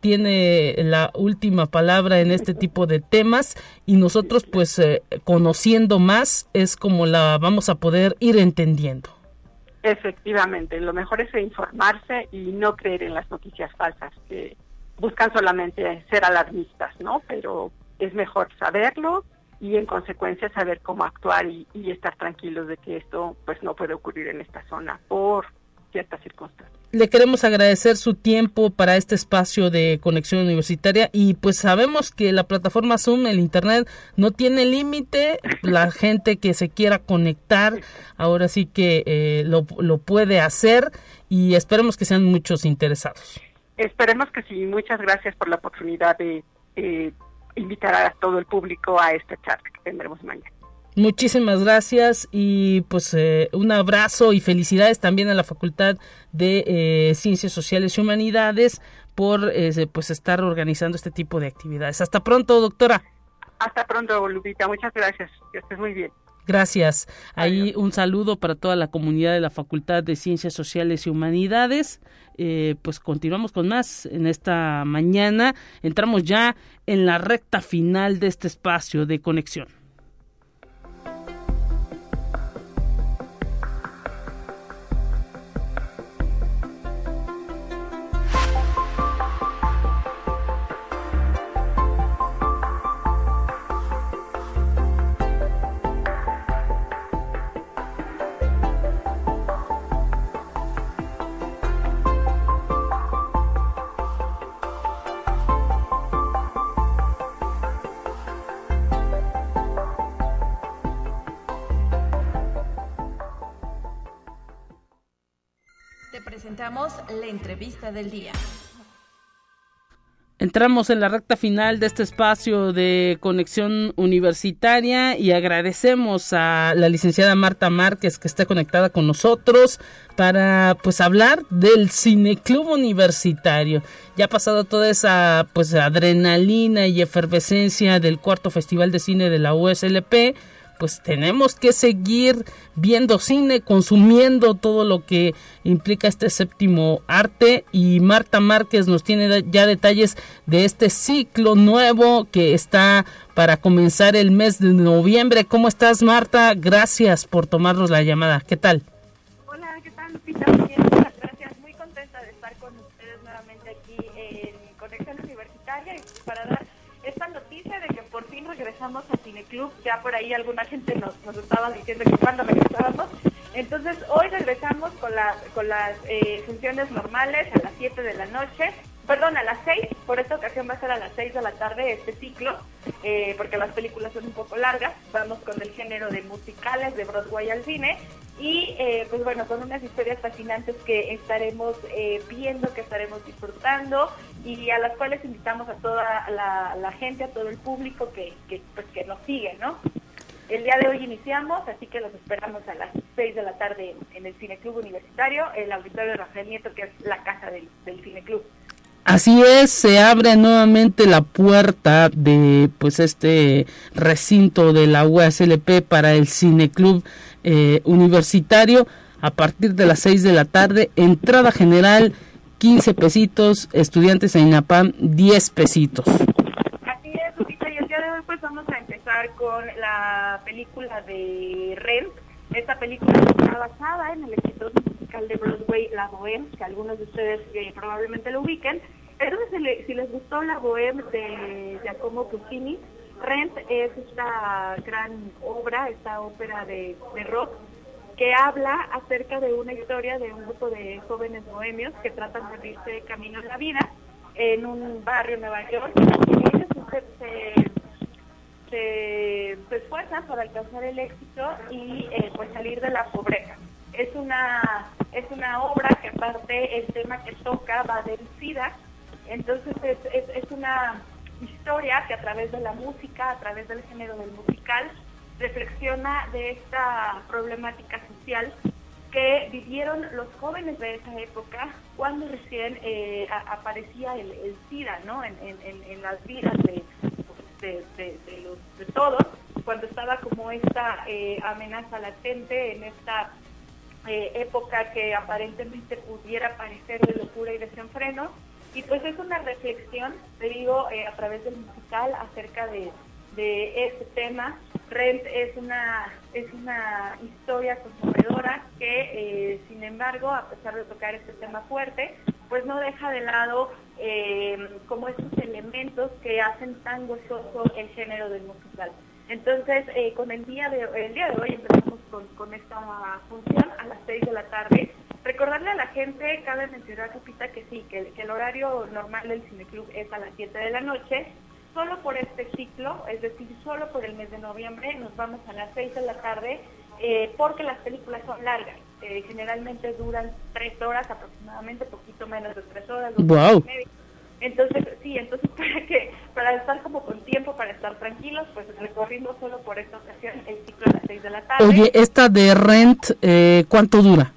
S2: tiene la última palabra en este tipo de temas y nosotros pues conociendo más es como la vamos a poder ir entendiendo.
S9: Efectivamente, lo mejor es informarse y no creer en las noticias falsas que buscan solamente ser alarmistas, ¿no? Pero es mejor saberlo y en consecuencia saber cómo actuar y, estar tranquilos de que esto pues no puede ocurrir en esta zona por ciertas circunstancias.
S2: Le queremos agradecer su tiempo para este espacio de conexión universitaria y pues sabemos que la plataforma Zoom, el Internet, no tiene límite. La gente que se quiera conectar ahora sí que eh, lo, lo puede hacer y esperemos que sean muchos interesados.
S9: Esperemos que sí. Muchas gracias por la oportunidad de invitar a todo el público a esta charla que tendremos mañana.
S2: Muchísimas gracias y pues eh, un abrazo y felicidades también a la Facultad de eh, Ciencias Sociales y Humanidades por eh, pues estar organizando este tipo de actividades. Hasta pronto, doctora.
S9: Hasta pronto, Lupita. Muchas gracias. Que estés muy bien.
S2: Gracias. Ahí un saludo para toda la comunidad de la Facultad de Ciencias Sociales y Humanidades. Eh, pues continuamos con más en esta mañana. Entramos ya en la recta final de este espacio de conexión.
S6: La entrevista del día.
S2: Entramos en la recta final de este espacio de conexión universitaria y agradecemos a la licenciada Marta Márquez que está conectada con nosotros para pues hablar del cineclub universitario. Ya ha pasado toda esa pues adrenalina y efervescencia del cuarto festival de cine de la USLP pues tenemos que seguir viendo cine, consumiendo todo lo que implica este séptimo arte y Marta Márquez nos tiene ya detalles de este ciclo nuevo que está para comenzar el mes de noviembre. ¿Cómo estás Marta? Gracias por tomarnos la llamada. ¿Qué tal?
S10: Hola, ¿qué tal? Regresamos a Cineclub. Ya por ahí alguna gente nos, nos estaba diciendo que cuando regresábamos. Entonces hoy regresamos con, la, con las eh, funciones normales a las 7 de la noche. perdón, a las 6, por esta ocasión va a ser a las 6 de la tarde este ciclo, eh, porque las películas son un poco largas, vamos con el género de musicales de Broadway al cine y eh, pues bueno, son unas historias fascinantes que estaremos eh, viendo, que estaremos disfrutando y a las cuales invitamos a toda la, gente, a todo el público que, que, pues, que nos sigue, ¿no? El día de hoy iniciamos, así que los esperamos a las 6 de la tarde en el Cineclub Universitario, el auditorio de Rafael Nieto, que es la casa del, del Cineclub.
S2: Así es, se abre nuevamente la puerta de pues este recinto de la UASLP para el Cineclub eh, Universitario a partir de las 6 de la tarde, entrada general 15 pesitos, estudiantes en INAPAM 10 pesitos.
S10: Así es, Lupita, y el día de hoy pues vamos a empezar con la película de Rent. Esta película está basada en el exitoso musical de Broadway La Bohème, que algunos de ustedes eh, probablemente lo ubiquen. Entonces, si, les gustó La Bohème de Giacomo Puccini, Rent es esta gran obra, esta ópera de, rock, que habla acerca de una historia de un grupo de jóvenes bohemios que tratan de abrirse camino en la vida en un barrio en Nueva York y ellos se, se, esfuerzan para alcanzar el éxito y eh, pues salir de la pobreza. Es una, es una obra que aparte el tema que toca va del SIDA, entonces es, es, es una historia que a través de la música, a través del género del musical, reflexiona de esta problemática social que vivieron los jóvenes de esa época cuando recién eh, aparecía el, SIDA ¿no? en, las vidas de, de, todos, cuando estaba como esta eh, amenaza latente en esta eh, época que aparentemente pudiera parecer de locura y desenfreno y pues es una reflexión, te digo, eh, a través del musical acerca de, este tema. Rent es una, es una historia conmovedora que, eh, sin embargo, a pesar de tocar este tema fuerte, pues no deja de lado eh, como estos elementos que hacen tan gozoso el género del musical. Entonces, con el día de el día de hoy empezamos con, con esta función a las 6 de la tarde Recordarle a la gente, cabe mencionar, Lupita, que sí, que, el horario normal del Cineclub es a las 7 de la noche. Solo por este ciclo, es decir, solo por el mes de noviembre, nos vamos a las 6 de la tarde, eh, porque las películas son largas. Eh, generalmente duran 3 horas aproximadamente, poquito menos de 3 horas.
S2: Wow.
S10: Entonces, sí, entonces para que para estar como con tiempo, para estar tranquilos, pues recorriendo solo por esta ocasión el ciclo a las 6 de la tarde.
S2: Oye, esta de Rent, eh, ¿cuánto dura?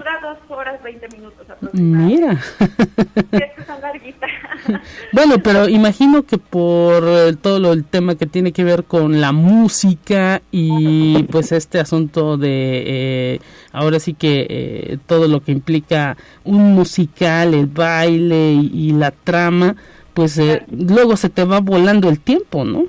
S10: Dura dos horas veinte minutos aproximadamente. Mira. es larguita.
S2: bueno, pero imagino que por todo el tema que tiene que ver con la música y pues este asunto de eh, ahora sí que eh, todo lo que implica un musical, el baile y, la trama, pues eh, luego se te va volando el tiempo, ¿no?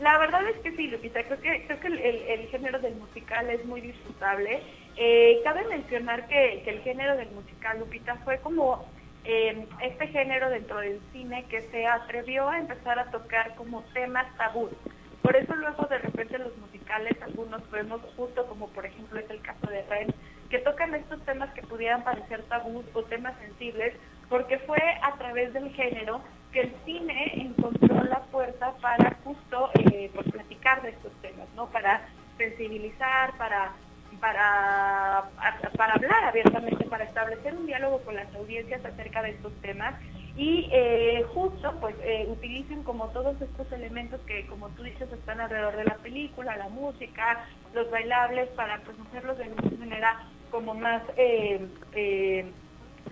S10: La verdad es que sí, Lupita, creo que, creo que el, el género del musical es muy disfrutable eh, cabe mencionar que, el género del musical, Lupita, fue como eh, este género dentro del cine que se atrevió a empezar a tocar como temas tabú. Por eso luego de repente los musicales, algunos vemos justo como por ejemplo es el caso de Ren, que tocan estos temas que pudieran parecer tabú o temas sensibles, porque fue a través del género que el cine encontró la fuerza para justo eh, pues, platicar de estos temas, ¿no? Para sensibilizar, para para, para hablar abiertamente, para establecer un diálogo con las audiencias acerca de estos temas y eh, justo pues eh, utilicen como todos estos elementos que como tú dices están alrededor de la película, la música, los bailables para pues hacerlos de una manera como más eh,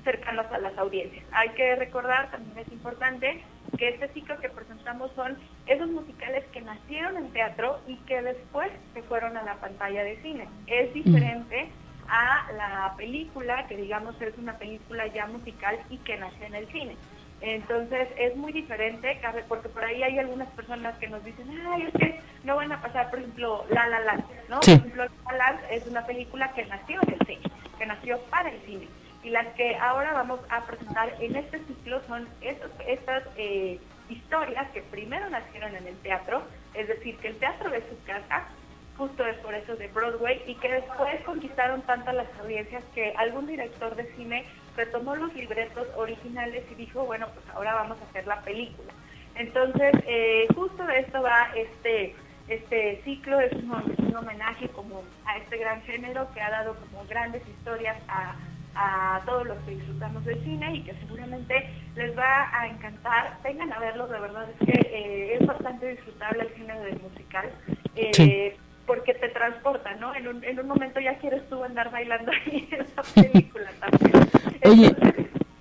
S10: cercanos a las audiencias. Hay que recordar, también es importante, que este ciclo que presentamos son esos musicales que nacieron en teatro y que después se fueron a la pantalla de cine. Es diferente a la película, que digamos es una película ya musical y que nació en el cine. Entonces es muy diferente, porque por ahí hay algunas personas que nos dicen, ay, es que no van a pasar, por ejemplo, La La Land, ¿no? Por ejemplo, La La Land es una película que nació en el cine, que nació para el cine y las que ahora vamos a presentar en este ciclo son estas eh, historias que primero nacieron en el teatro, es decir, que el teatro de su casa, justo es por eso de Broadway, y que después conquistaron tanto las audiencias que algún director de cine retomó los libretos originales y dijo, bueno, pues ahora vamos a hacer la película. Entonces, eh, justo de esto va este este ciclo, es un, un, homenaje como a este gran género que ha dado como grandes historias a, a todos los que disfrutamos del cine y que seguramente les va a encantar. Vengan a verlo, de verdad es que eh, es bastante disfrutable el cine del musical. Eh, porque te transporta, ¿no? En un, en un momento ya quieres tú andar bailando ahí en esa película también.
S2: Oye,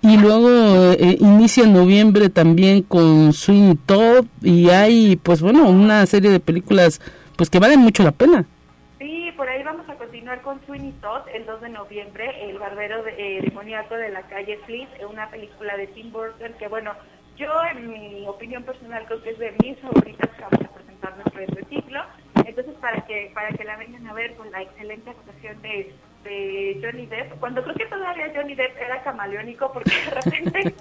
S2: y luego eh, inicia en noviembre también con Swing Top y hay, pues bueno, una serie de películas pues que valen mucho la pena.
S10: Sí, por ahí vamos continuar con Sweeney Todd el 2 de noviembre, El barbero de, eh, demoníaco de la calle Fleet, una película de Tim Burton que, bueno, yo en mi opinión personal creo que es de mis favoritas que vamos a presentar de este ciclo. Entonces, para que para que la vengan a ver con la excelente actuación de, de Johnny Depp, cuando creo que todavía Johnny Depp era camaleónico, porque de repente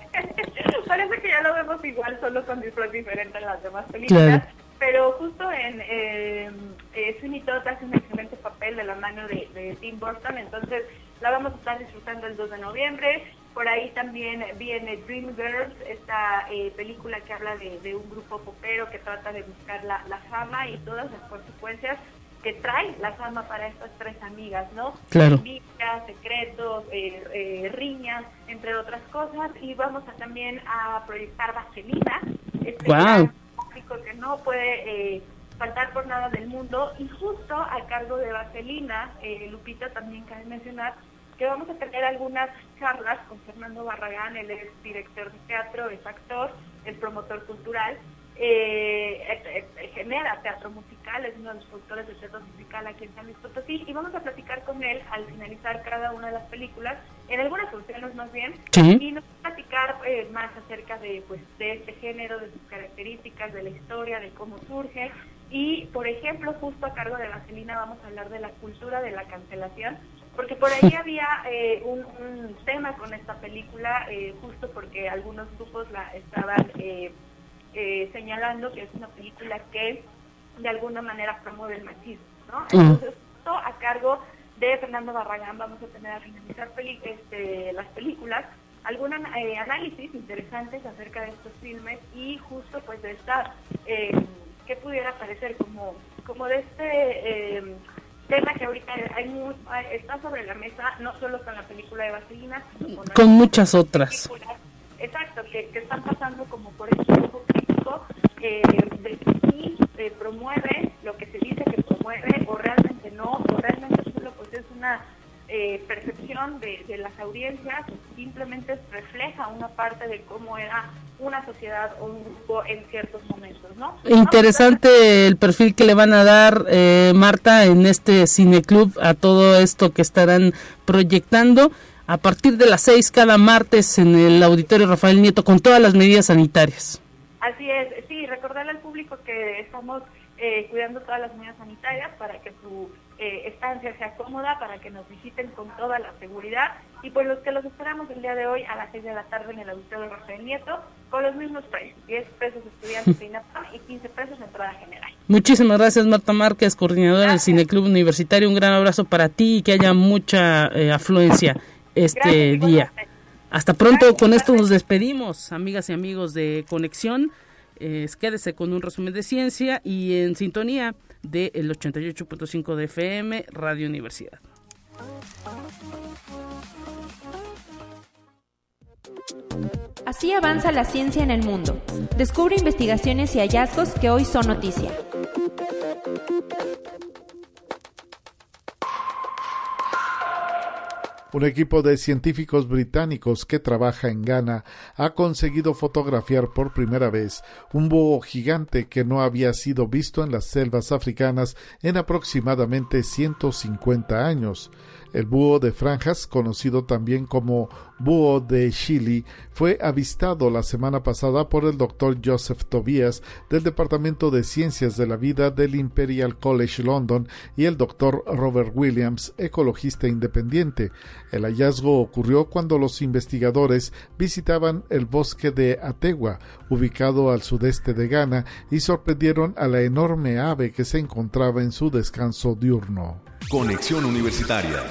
S10: parece que ya lo vemos igual, solo con disfraz diferente en las demás películas. Pero justo en eh, eh, Sweeney Todd hace un excelente papel de la mano de, de Tim Burton, entonces la vamos a estar disfrutando el 2 de noviembre. Por ahí también viene Dreamgirls, esta eh, película que habla de, de, un grupo popero que trata de buscar la, la, fama y todas las consecuencias que trae la fama para estas tres amigas, ¿no?
S2: Claro.
S10: Envidias, secretos, eh, eh, riñas, entre otras cosas. Y vamos a también a proyectar Vaselina, este
S2: wow.
S10: Que no puede eh, faltar por nada del mundo. Y justo a cargo de Vaselina, Lupita también cabe mencionar que vamos a tener algunas charlas con Fernando Barragán, él es director de teatro, es actor, es promotor cultural, eh, eh, genera teatro musical, es uno de los productores de teatro musical aquí en San Luis Potosí, y vamos a platicar con él al finalizar cada una de las películas, en algunas funciones más bien,
S2: ¿Sí?
S10: y nos va a platicar eh, más acerca de, pues, de este género, de sus características, de la historia, de cómo surge, y por ejemplo, justo a cargo de Vaselina vamos a hablar de la cultura de la cancelación, porque por ahí había eh, un, un, tema con esta película, eh, justo porque algunos grupos la estaban eh, señalando que es una película que de alguna manera promueve el machismo, ¿no? Entonces, esto a cargo de Fernando Barragán vamos a tener a finalizar peli este, las películas, algún eh, análisis interesantes acerca de estos filmes y justo pues de esta, eh, que pudiera parecer como, como de este tema que ahorita hay muy, está sobre la mesa, no solo con la película de Vaselina, sino con,
S2: con muchas otras.
S10: Películas, exacto, que, que, están pasando como por este grupo crítico eh, de si eh, promueve lo que se dice que promueve o realmente no, o realmente solo pues es una eh, percepción de, de, las audiencias, simplemente refleja una parte de cómo era una sociedad o un grupo en ciertos momentos, ¿no?
S2: Interesante el perfil que le van a dar, eh, Marta, en este cineclub a todo esto que estarán proyectando a partir de las seis cada martes en el Auditorio Rafael Nieto con todas las medidas sanitarias.
S10: Así es, sí, recordarle al público que estamos eh, cuidando todas las medidas sanitarias para que su eh, estancia sea cómoda, para que nos visiten con toda la seguridad y pues los que los esperamos el día de hoy a las 6 de la tarde en el auditorio Rafael Nieto con los mismos precios, 10 pesos estudiantes de INAPAM y 15 pesos entrada general.
S2: Muchísimas gracias Marta Márquez, coordinadora gracias. del Cineclub Universitario, un gran abrazo para ti y que haya mucha eh, afluencia este gracias, día. Hasta pronto, gracias, con esto nos despedimos, amigas y amigos de Conexión. Eh, quédese con un resumen de ciencia y en sintonía del de 88.5 de FM, Radio Universidad.
S3: Así avanza la ciencia en el mundo. Descubre investigaciones y hallazgos que hoy son noticia.
S7: Un equipo de científicos británicos que trabaja en Ghana ha conseguido fotografiar por primera vez un búho gigante que no había sido visto en las selvas africanas en aproximadamente 150 años. El búho de franjas, conocido también como búho de Chile, fue avistado la semana pasada por el doctor Joseph Tobias del Departamento de Ciencias de la Vida del Imperial College London y el doctor Robert Williams, ecologista independiente. El hallazgo ocurrió cuando los investigadores visitaban el bosque de Ategua, ubicado al sudeste de Ghana, y sorprendieron a la enorme ave que se encontraba en su descanso diurno.
S1: Conexión Universitaria.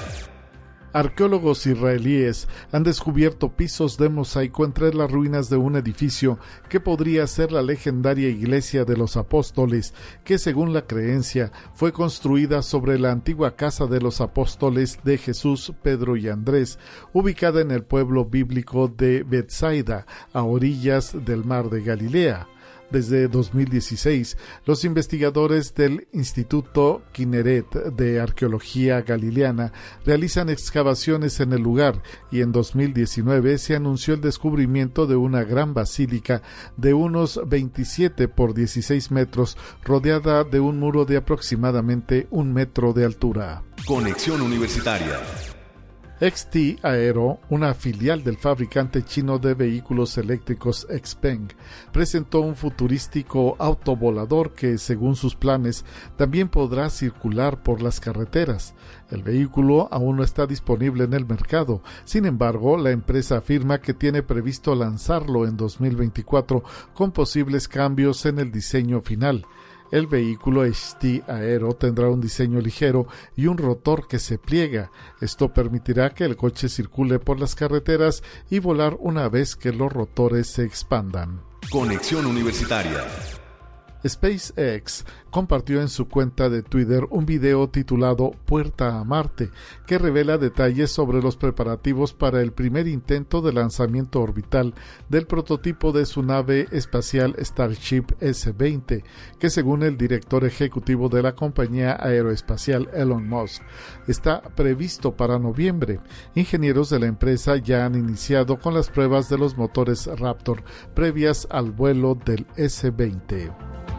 S7: Arqueólogos israelíes han descubierto pisos de mosaico entre las ruinas de un edificio que podría ser la legendaria iglesia de los apóstoles, que según la creencia fue construida sobre la antigua casa de los apóstoles de Jesús, Pedro y Andrés, ubicada en el pueblo bíblico de Bethsaida, a orillas del mar de Galilea. Desde 2016, los investigadores del Instituto Kineret de Arqueología Galileana realizan excavaciones en el lugar y en 2019 se anunció el descubrimiento de una gran basílica de unos 27 por 16 metros rodeada de un muro de aproximadamente un metro de altura.
S1: Conexión Universitaria.
S7: XT Aero, una filial del fabricante chino de vehículos eléctricos Xpeng, presentó un futurístico autovolador que, según sus planes, también podrá circular por las carreteras. El vehículo aún no está disponible en el mercado. Sin embargo, la empresa afirma que tiene previsto lanzarlo en 2024 con posibles cambios en el diseño final. El vehículo HT Aero tendrá un diseño ligero y un rotor que se pliega. Esto permitirá que el coche circule por las carreteras y volar una vez que los rotores se expandan.
S1: Conexión Universitaria.
S7: SpaceX compartió en su cuenta de Twitter un video titulado Puerta a Marte, que revela detalles sobre los preparativos para el primer intento de lanzamiento orbital del prototipo de su nave espacial Starship S-20, que según el director ejecutivo de la compañía aeroespacial Elon Musk, está previsto para noviembre. Ingenieros de la empresa ya han iniciado con las pruebas de los motores Raptor previas al vuelo del S-20.